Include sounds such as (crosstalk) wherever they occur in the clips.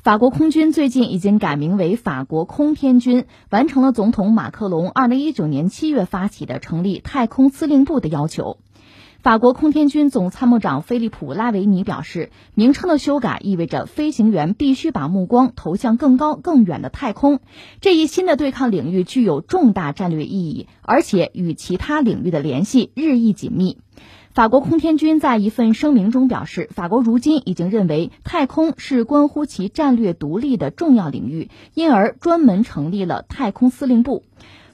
法国空军最近已经改名为法国空天军，完成了总统马克龙二零一九年七月发起的成立太空司令部的要求。法国空天军总参谋长菲利普·拉维尼表示，名称的修改意味着飞行员必须把目光投向更高更远的太空。这一新的对抗领域具有重大战略意义，而且与其他领域的联系日益紧密。法国空天军在一份声明中表示，法国如今已经认为太空是关乎其战略独立的重要领域，因而专门成立了太空司令部。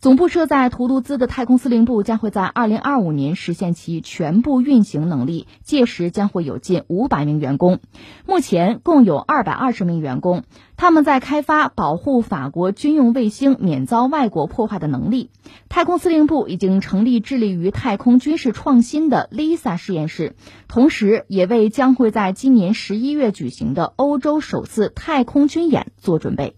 总部设在图卢兹的太空司令部将会在二零二五年实现其全部运行能力，届时将会有近五百名员工。目前共有二百二十名员工，他们在开发保护法国军用卫星免遭外国破坏的能力。太空司令部已经成立致力于太空军事创新的 LISA 实验室，同时也为将会在今年十一月举行的欧洲首次太空军演做准备。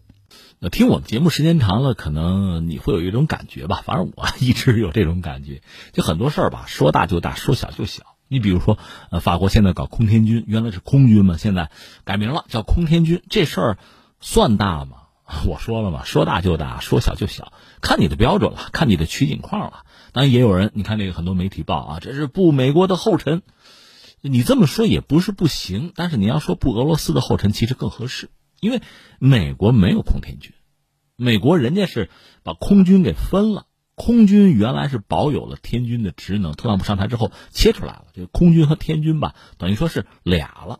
那听我们节目时间长了，可能你会有一种感觉吧。反正我 (laughs) 一直有这种感觉，就很多事儿吧，说大就大，说小就小。你比如说，呃，法国现在搞空天军，原来是空军嘛，现在改名了，叫空天军。这事儿算大吗？(laughs) 我说了嘛，说大就大，说小就小，看你的标准了，看你的取景框了。当然，也有人，你看这个很多媒体报啊，这是步美国的后尘。你这么说也不是不行，但是你要说步俄罗斯的后尘，其实更合适。因为美国没有空天军，美国人家是把空军给分了，空军原来是保有了天军的职能，特朗普上台之后切出来了，这个空军和天军吧，等于说是俩了。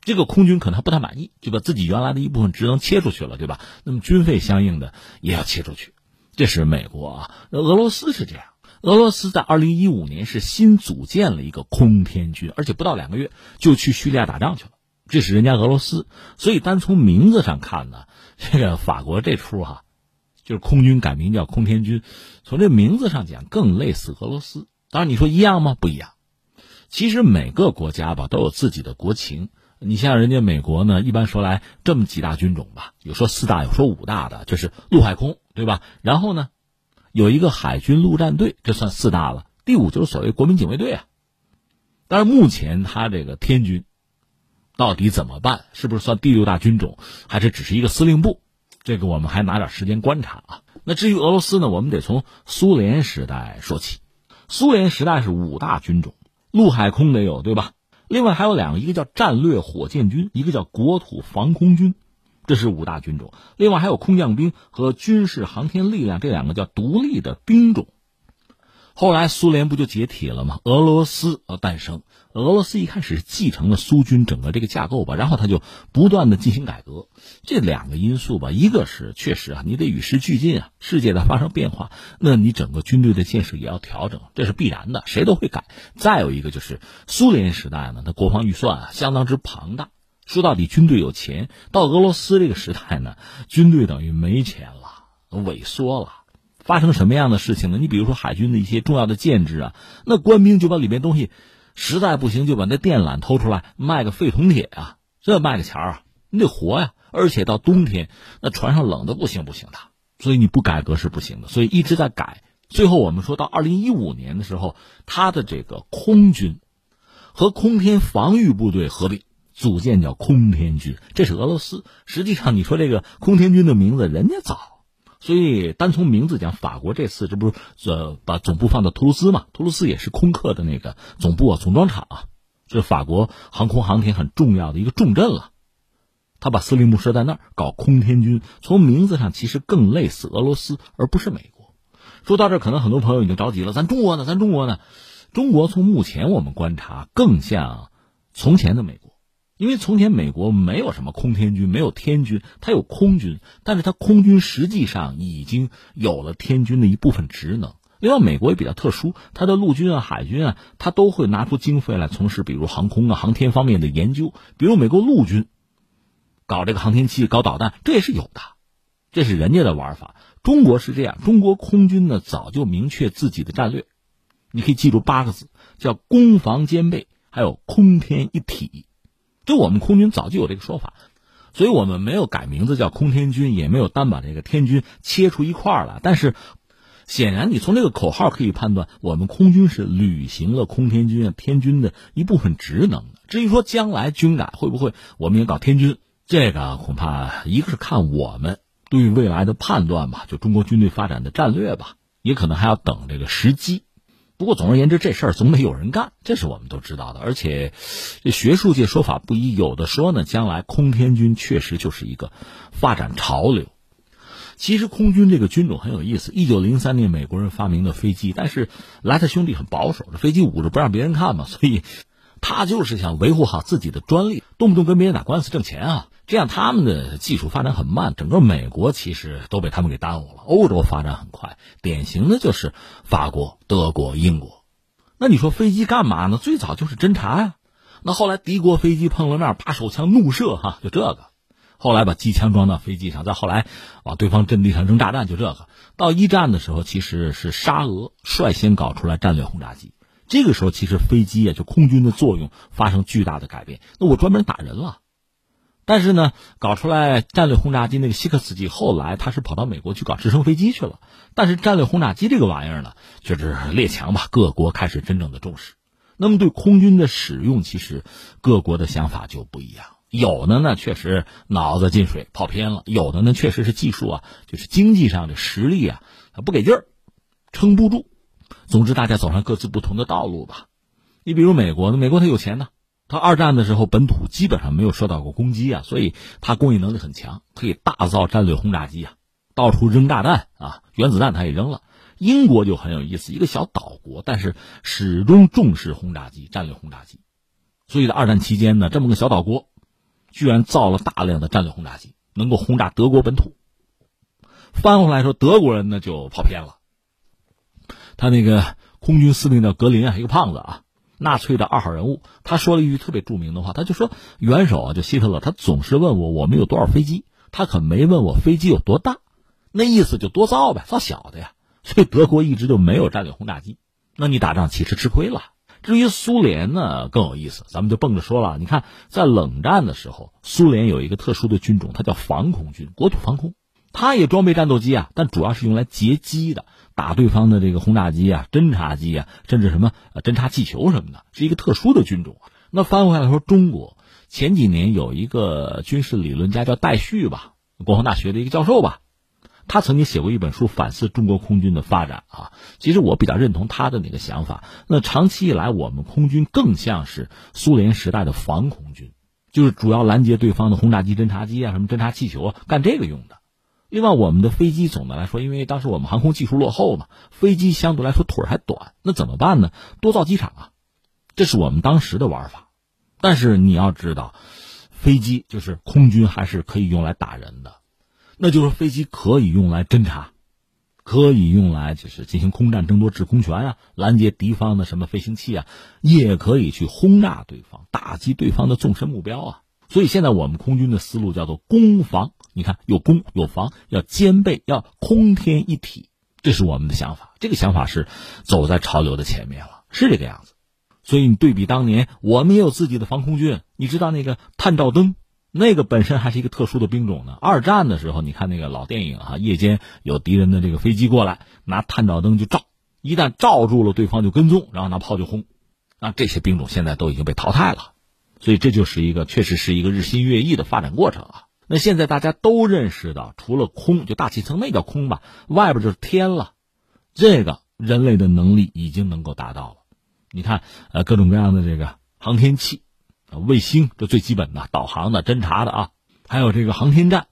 这个空军可能还不太满意，就把自己原来的一部分职能切出去了，对吧？那么军费相应的也要切出去，这是美国啊。俄罗斯是这样，俄罗斯在二零一五年是新组建了一个空天军，而且不到两个月就去叙利亚打仗去了。这是人家俄罗斯，所以单从名字上看呢，这个法国这出哈，就是空军改名叫空天军，从这名字上讲更类似俄罗斯。当然你说一样吗？不一样。其实每个国家吧都有自己的国情。你像人家美国呢，一般说来这么几大军种吧，有说四大，有说五大的，就是陆海空，对吧？然后呢，有一个海军陆战队，这算四大了。第五就是所谓国民警卫队啊。但是目前他这个天军。到底怎么办？是不是算第六大军种，还是只是一个司令部？这个我们还拿点时间观察啊。那至于俄罗斯呢，我们得从苏联时代说起。苏联时代是五大军种，陆海空得有，对吧？另外还有两个，一个叫战略火箭军，一个叫国土防空军，这是五大军种。另外还有空降兵和军事航天力量，这两个叫独立的兵种。后来苏联不就解体了吗？俄罗斯呃诞生。俄罗斯一开始继承了苏军整个这个架构吧，然后他就不断的进行改革。这两个因素吧，一个是确实啊，你得与时俱进啊，世界在发生变化，那你整个军队的建设也要调整，这是必然的，谁都会改。再有一个就是苏联时代呢，它国防预算啊相当之庞大，说到底军队有钱，到俄罗斯这个时代呢，军队等于没钱了，萎缩了。发生什么样的事情呢？你比如说海军的一些重要的建制啊，那官兵就把里面东西。实在不行就把那电缆偷出来卖个废铜铁啊，这卖个钱儿啊，你得活呀！而且到冬天那船上冷的不行不行的，所以你不改革是不行的，所以一直在改。最后我们说到二零一五年的时候，他的这个空军和空天防御部队合并组建叫空天军，这是俄罗斯。实际上你说这个空天军的名字，人家早。所以，单从名字讲，法国这次这不是呃把总部放到图卢兹嘛？图卢兹也是空客的那个总部啊，总装厂啊，是法国航空航天很重要的一个重镇了。他把司令部设在那儿，搞空天军，从名字上其实更类似俄罗斯，而不是美国。说到这，可能很多朋友已经着急了，咱中国呢？咱中国呢？中国从目前我们观察，更像从前的美国。因为从前美国没有什么空天军，没有天军，它有空军，但是它空军实际上已经有了天军的一部分职能。另外，美国也比较特殊，它的陆军啊、海军啊，它都会拿出经费来从事，比如航空啊、航天方面的研究。比如美国陆军搞这个航天器、搞导弹，这也是有的，这是人家的玩法。中国是这样，中国空军呢早就明确自己的战略，你可以记住八个字，叫攻防兼备，还有空天一体。就我们空军早就有这个说法，所以我们没有改名字叫空天军，也没有单把这个天军切出一块儿来。但是，显然你从这个口号可以判断，我们空军是履行了空天军啊、天军的一部分职能的。至于说将来军改会不会我们也搞天军，这个恐怕一个是看我们对未来的判断吧，就中国军队发展的战略吧，也可能还要等这个时机。不过总而言之，这事儿总得有人干，这是我们都知道的。而且，这学术界说法不一，有的说呢，将来空天军确实就是一个发展潮流。其实空军这个军种很有意思。一九零三年美国人发明的飞机，但是莱特兄弟很保守，这飞机捂着不让别人看嘛，所以他就是想维护好自己的专利，动不动跟别人打官司挣钱啊。这样他们的技术发展很慢，整个美国其实都被他们给耽误了。欧洲发展很快，典型的就是法国、德国、英国。那你说飞机干嘛呢？最早就是侦察呀。那后来敌国飞机碰了面，把手枪怒射，哈，就这个。后来把机枪装到飞机上，再后来往对方阵地上扔炸弹，就这个。到一战的时候，其实是沙俄率先搞出来战略轰炸机。这个时候，其实飞机啊，就空军的作用发生巨大的改变。那我专门打人了。但是呢，搞出来战略轰炸机那个希克斯基，后来他是跑到美国去搞直升飞机去了。但是战略轰炸机这个玩意儿呢，就是列强吧，各国开始真正的重视。那么对空军的使用，其实各国的想法就不一样。有的呢，确实脑子进水跑偏了；有的呢，确实是技术啊，就是经济上的实力啊，不给劲儿，撑不住。总之，大家走上各自不同的道路吧。你比如美国，美国它有钱呢。他二战的时候，本土基本上没有受到过攻击啊，所以他工业能力很强，可以大造战略轰炸机啊，到处扔炸弹啊，原子弹他也扔了。英国就很有意思，一个小岛国，但是始终重视轰炸机、战略轰炸机，所以在二战期间呢，这么个小岛国，居然造了大量的战略轰炸机，能够轰炸德国本土。翻回来说，德国人呢就跑偏了，他那个空军司令叫格林啊，一个胖子啊。纳粹的二号人物，他说了一句特别著名的话，他就说：“元首啊，就希特勒，他总是问我我们有多少飞机，他可没问我飞机有多大，那意思就多造呗，造小的呀。所以德国一直就没有战略轰炸机，那你打仗其实吃亏了。至于苏联呢，更有意思，咱们就蹦着说了。你看，在冷战的时候，苏联有一个特殊的军种，它叫防空军，国土防空，它也装备战斗机啊，但主要是用来截击的。”打对方的这个轰炸机啊、侦察机啊，甚至什么呃侦察气球什么的，是一个特殊的军种。那翻回来说，中国前几年有一个军事理论家叫戴旭吧，国防大学的一个教授吧，他曾经写过一本书反思中国空军的发展啊。其实我比较认同他的那个想法。那长期以来，我们空军更像是苏联时代的防空军，就是主要拦截对方的轰炸机、侦察机啊、什么侦察气球啊，干这个用的。另外，我们的飞机总的来说，因为当时我们航空技术落后嘛，飞机相对来说腿还短，那怎么办呢？多造机场啊，这是我们当时的玩法。但是你要知道，飞机就是空军还是可以用来打人的，那就是飞机可以用来侦察，可以用来就是进行空战争夺制空权啊，拦截敌方的什么飞行器啊，也可以去轰炸对方，打击对方的纵深目标啊。所以现在我们空军的思路叫做攻防。你看，有攻有防，要兼备，要空天一体，这是我们的想法。这个想法是走在潮流的前面了，是这个样子。所以你对比当年，我们也有自己的防空军。你知道那个探照灯，那个本身还是一个特殊的兵种呢。二战的时候，你看那个老电影啊，夜间有敌人的这个飞机过来，拿探照灯就照，一旦照住了对方就跟踪，然后拿炮就轰。那这些兵种现在都已经被淘汰了，所以这就是一个确实是一个日新月异的发展过程啊。那现在大家都认识到，除了空，就大气层那叫空吧，外边就是天了。这个人类的能力已经能够达到了。你看，呃，各种各样的这个航天器、卫星，这最基本的导航的、侦察的啊，还有这个航天站，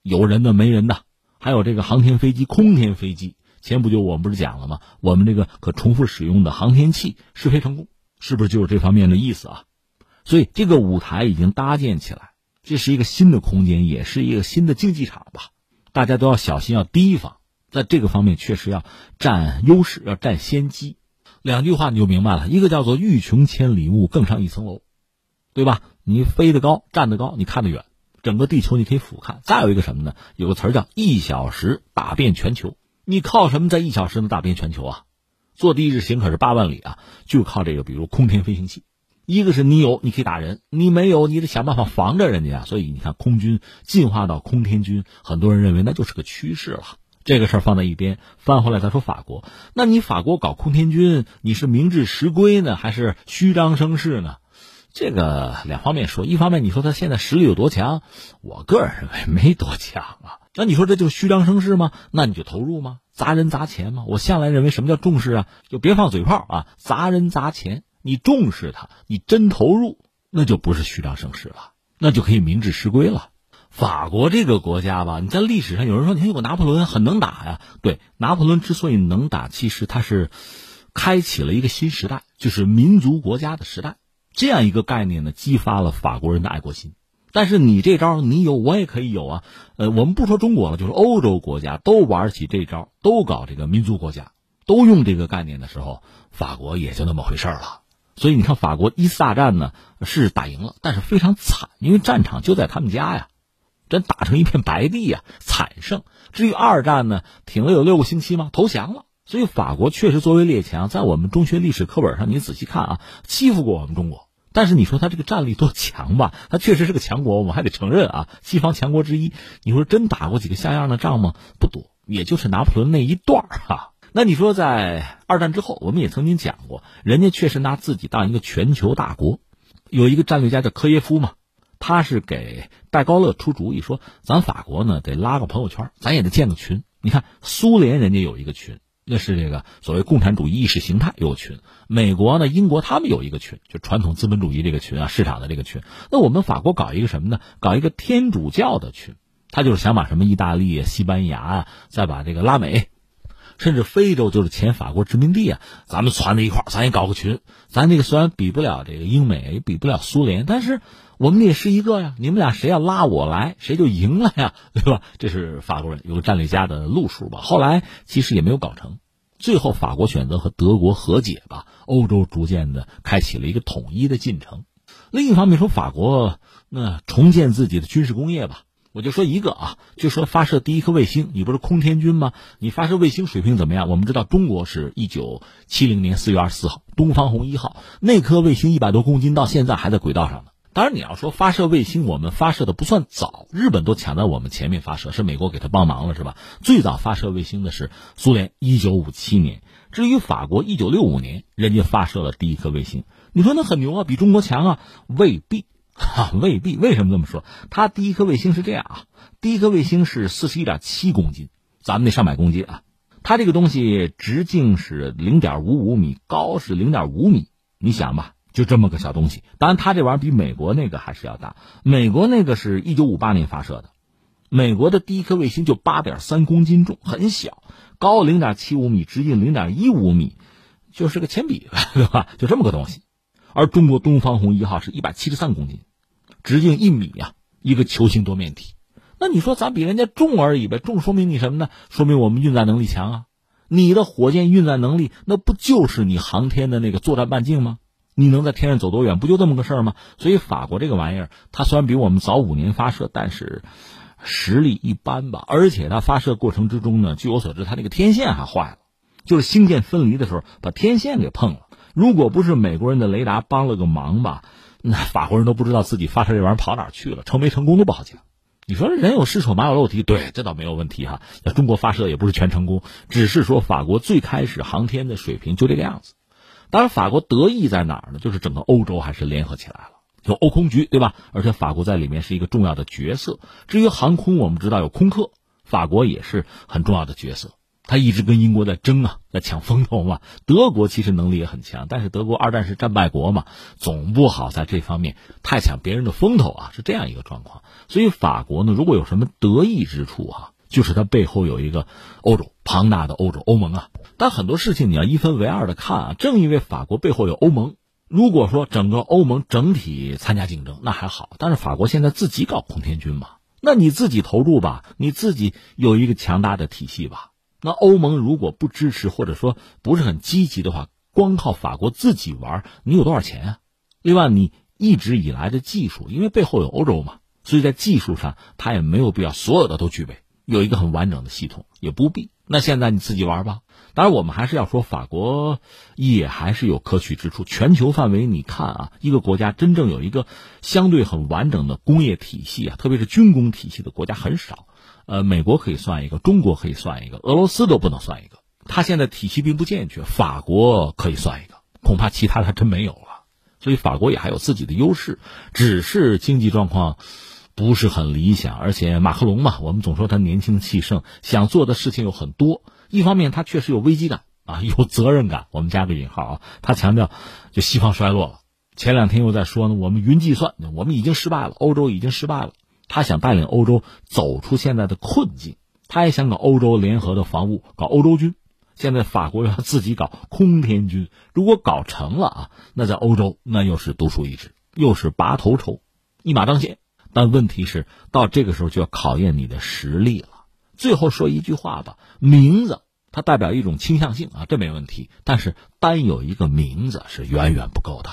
有人的没人的，还有这个航天飞机、空天飞机。前不久我们不是讲了吗？我们这个可重复使用的航天器试飞成功，是不是就是这方面的意思啊？所以这个舞台已经搭建起来。这是一个新的空间，也是一个新的竞技场吧。大家都要小心，要提防，在这个方面确实要占优势，要占先机。两句话你就明白了：一个叫做“欲穷千里目，更上一层楼”，对吧？你飞得高，站得高，你看得远，整个地球你可以俯瞰。再有一个什么呢？有个词儿叫“一小时打遍全球”。你靠什么在一小时能打遍全球啊？坐地日行可是八万里啊，就靠这个，比如空天飞行器。一个是你有，你可以打人；你没有，你得想办法防着人家。所以你看，空军进化到空天军，很多人认为那就是个趋势了。这个事儿放在一边，翻回来再说法国。那你法国搞空天军，你是明治实归呢，还是虚张声势呢？这个两方面说，一方面你说他现在实力有多强，我个人认为没多强啊。那你说这就是虚张声势吗？那你就投入吗？砸人砸钱吗？我向来认为什么叫重视啊？就别放嘴炮啊！砸人砸钱，你重视它，你真投入，那就不是虚张声势了，那就可以明智实归了。法国这个国家吧，你在历史上有人说你看有个拿破仑很能打呀，对，拿破仑之所以能打，其实他是开启了一个新时代，就是民族国家的时代。这样一个概念呢，激发了法国人的爱国心。但是你这招你有，我也可以有啊。呃，我们不说中国了，就是欧洲国家都玩起这招，都搞这个民族国家，都用这个概念的时候，法国也就那么回事了。所以你看，法国一次大战呢是打赢了，但是非常惨，因为战场就在他们家呀，真打成一片白地呀，惨胜。至于二战呢，挺了有六个星期吗？投降了。所以法国确实作为列强，在我们中学历史课本上，你仔细看啊，欺负过我们中国。但是你说他这个战力多强吧？他确实是个强国，我们还得承认啊，西方强国之一。你说真打过几个像样的仗吗？不多，也就是拿破仑那一段儿哈。那你说在二战之后，我们也曾经讲过，人家确实拿自己当一个全球大国。有一个战略家叫科耶夫嘛，他是给戴高乐出主意说，咱法国呢得拉个朋友圈，咱也得建个群。你看苏联人家有一个群。那是这个所谓共产主义意识形态有群，美国呢、英国他们有一个群，就传统资本主义这个群啊，市场的这个群。那我们法国搞一个什么呢？搞一个天主教的群，他就是想把什么意大利、西班牙啊，再把这个拉美，甚至非洲，就是前法国殖民地啊，咱们攒在一块儿，咱也搞个群。咱这个虽然比不了这个英美，也比不了苏联，但是。我们也是一个呀，你们俩谁要拉我来，谁就赢了呀，对吧？这是法国人有个战略家的路数吧。后来其实也没有搞成，最后法国选择和德国和解吧，欧洲逐渐的开启了一个统一的进程。另一方面说，法国那重建自己的军事工业吧，我就说一个啊，就说发射第一颗卫星，你不是空天军吗？你发射卫星水平怎么样？我们知道中国是一九七零年四月二十四号东方红一号那颗卫星一百多公斤，到现在还在轨道上呢。当然，你要说发射卫星，我们发射的不算早，日本都抢在我们前面发射，是美国给他帮忙了，是吧？最早发射卫星的是苏联，一九五七年。至于法国，一九六五年人家发射了第一颗卫星。你说那很牛啊，比中国强啊？未必，哈，未必。为什么这么说？它第一颗卫星是这样啊，第一颗卫星是四十一点七公斤，咱们那上百公斤啊。它这个东西直径是零点五五米，高是零点五米，你想吧。就这么个小东西，当然，它这玩意儿比美国那个还是要大。美国那个是一九五八年发射的，美国的第一颗卫星就八点三公斤重，很小，高零点七五米，直径零点一五米，就是个铅笔，(laughs) 对吧？就这么个东西。而中国东方红一号是一百七十三公斤，直径一米啊，一个球形多面体。那你说咱比人家重而已呗？重说明你什么呢？说明我们运载能力强啊。你的火箭运载能力，那不就是你航天的那个作战半径吗？你能在天上走多远？不就这么个事儿吗？所以法国这个玩意儿，它虽然比我们早五年发射，但是实力一般吧。而且它发射过程之中呢，据我所知，它那个天线还坏了，就是星箭分离的时候把天线给碰了。如果不是美国人的雷达帮了个忙吧，那法国人都不知道自己发射这玩意儿跑哪去了，成没成功都不好讲。你说人有失手，马有漏蹄，对，这倒没有问题哈。那中国发射也不是全成功，只是说法国最开始航天的水平就这个样子。当然，法国得意在哪儿呢？就是整个欧洲还是联合起来了，有欧空局，对吧？而且法国在里面是一个重要的角色。至于航空，我们知道有空客，法国也是很重要的角色。他一直跟英国在争啊，在抢风头嘛。德国其实能力也很强，但是德国二战是战败国嘛，总不好在这方面太抢别人的风头啊，是这样一个状况。所以法国呢，如果有什么得意之处啊？就是它背后有一个欧洲庞大的欧洲欧盟啊，但很多事情你要一分为二的看啊。正因为法国背后有欧盟，如果说整个欧盟整体参加竞争那还好，但是法国现在自己搞空天军嘛，那你自己投入吧，你自己有一个强大的体系吧。那欧盟如果不支持或者说不是很积极的话，光靠法国自己玩，你有多少钱啊？另外，你一直以来的技术，因为背后有欧洲嘛，所以在技术上他也没有必要所有的都具备。有一个很完整的系统也不必。那现在你自己玩吧。当然，我们还是要说，法国也还是有可取之处。全球范围，你看啊，一个国家真正有一个相对很完整的工业体系啊，特别是军工体系的国家很少。呃，美国可以算一个，中国可以算一个，俄罗斯都不能算一个。它现在体系并不健全。法国可以算一个，恐怕其他的还真没有了。所以法国也还有自己的优势，只是经济状况不是很理想。而且马克龙嘛，我们总说他年轻气盛，想做的事情有很多。一方面他确实有危机感啊，有责任感，我们加个引号啊。他强调，就西方衰落了。前两天又在说呢，我们云计算，我们已经失败了，欧洲已经失败了。他想带领欧洲走出现在的困境，他也想搞欧洲联合的防务，搞欧洲军。现在法国要自己搞空天军，如果搞成了啊，那在欧洲那又是独树一帜，又是拔头筹，一马当先。但问题是，到这个时候就要考验你的实力了。最后说一句话吧，名字它代表一种倾向性啊，这没问题。但是单有一个名字是远远不够的。